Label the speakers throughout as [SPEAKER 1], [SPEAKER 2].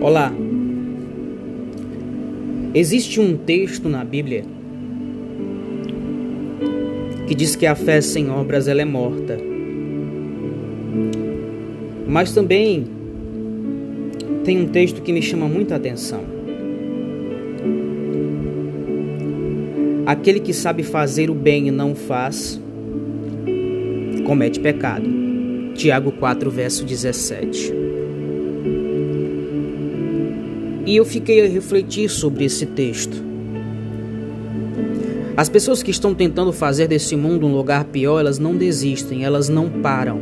[SPEAKER 1] Olá. Existe um texto na Bíblia que diz que a fé sem obras ela é morta. Mas também tem um texto que me chama muita atenção. Aquele que sabe fazer o bem e não faz, comete pecado. Tiago 4, verso 17. E eu fiquei a refletir sobre esse texto. As pessoas que estão tentando fazer desse mundo um lugar pior, elas não desistem, elas não param.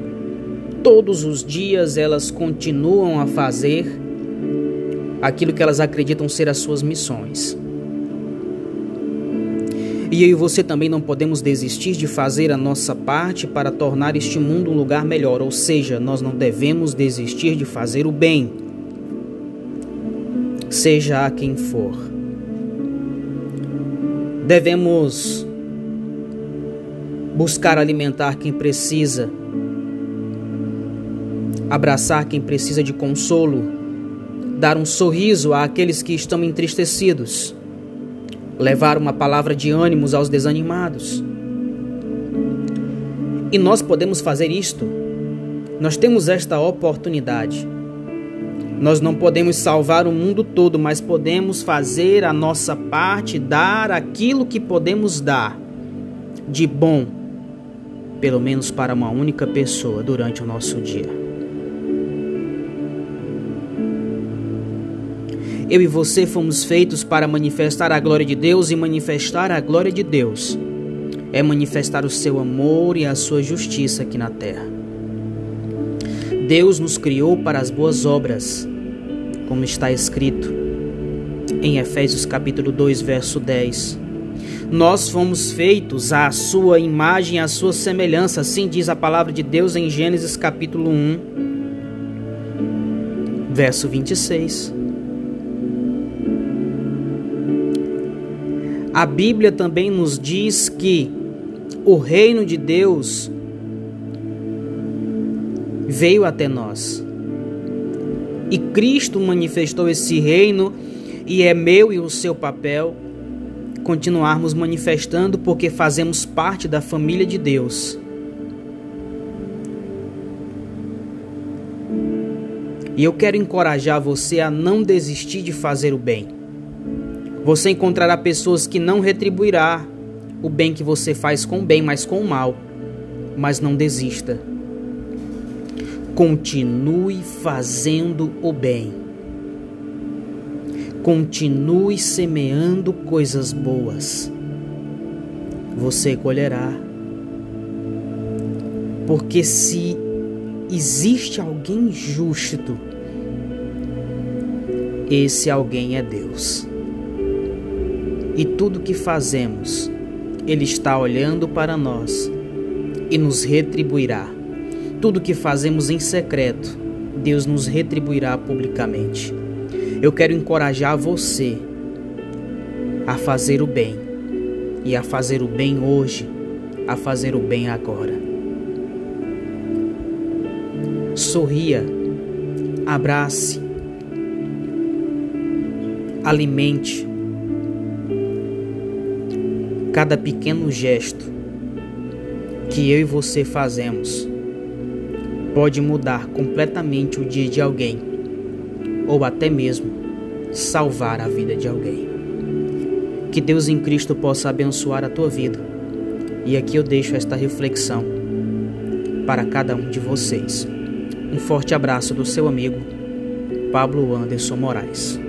[SPEAKER 1] Todos os dias elas continuam a fazer aquilo que elas acreditam ser as suas missões. E eu e você também não podemos desistir de fazer a nossa parte para tornar este mundo um lugar melhor, ou seja, nós não devemos desistir de fazer o bem seja quem for. Devemos buscar alimentar quem precisa, abraçar quem precisa de consolo, dar um sorriso àqueles que estão entristecidos, levar uma palavra de ânimos aos desanimados. E nós podemos fazer isto. Nós temos esta oportunidade. Nós não podemos salvar o mundo todo, mas podemos fazer a nossa parte, dar aquilo que podemos dar de bom, pelo menos para uma única pessoa durante o nosso dia. Eu e você fomos feitos para manifestar a glória de Deus e manifestar a glória de Deus é manifestar o seu amor e a sua justiça aqui na terra. Deus nos criou para as boas obras, como está escrito em Efésios capítulo 2, verso 10. Nós fomos feitos à sua imagem, à sua semelhança, assim diz a palavra de Deus em Gênesis capítulo 1, verso 26. A Bíblia também nos diz que o reino de Deus veio até nós. E Cristo manifestou esse reino e é meu e o seu papel continuarmos manifestando porque fazemos parte da família de Deus. E eu quero encorajar você a não desistir de fazer o bem. Você encontrará pessoas que não retribuirá o bem que você faz com o bem, mas com o mal. Mas não desista. Continue fazendo o bem. Continue semeando coisas boas. Você colherá. Porque se existe alguém justo, esse alguém é Deus. E tudo que fazemos, Ele está olhando para nós e nos retribuirá. Tudo que fazemos em secreto, Deus nos retribuirá publicamente. Eu quero encorajar você a fazer o bem e a fazer o bem hoje, a fazer o bem agora. Sorria, abrace, alimente. Cada pequeno gesto que eu e você fazemos pode mudar completamente o dia de alguém, ou até mesmo salvar a vida de alguém. Que Deus em Cristo possa abençoar a tua vida. E aqui eu deixo esta reflexão para cada um de vocês. Um forte abraço do seu amigo Pablo Anderson Moraes.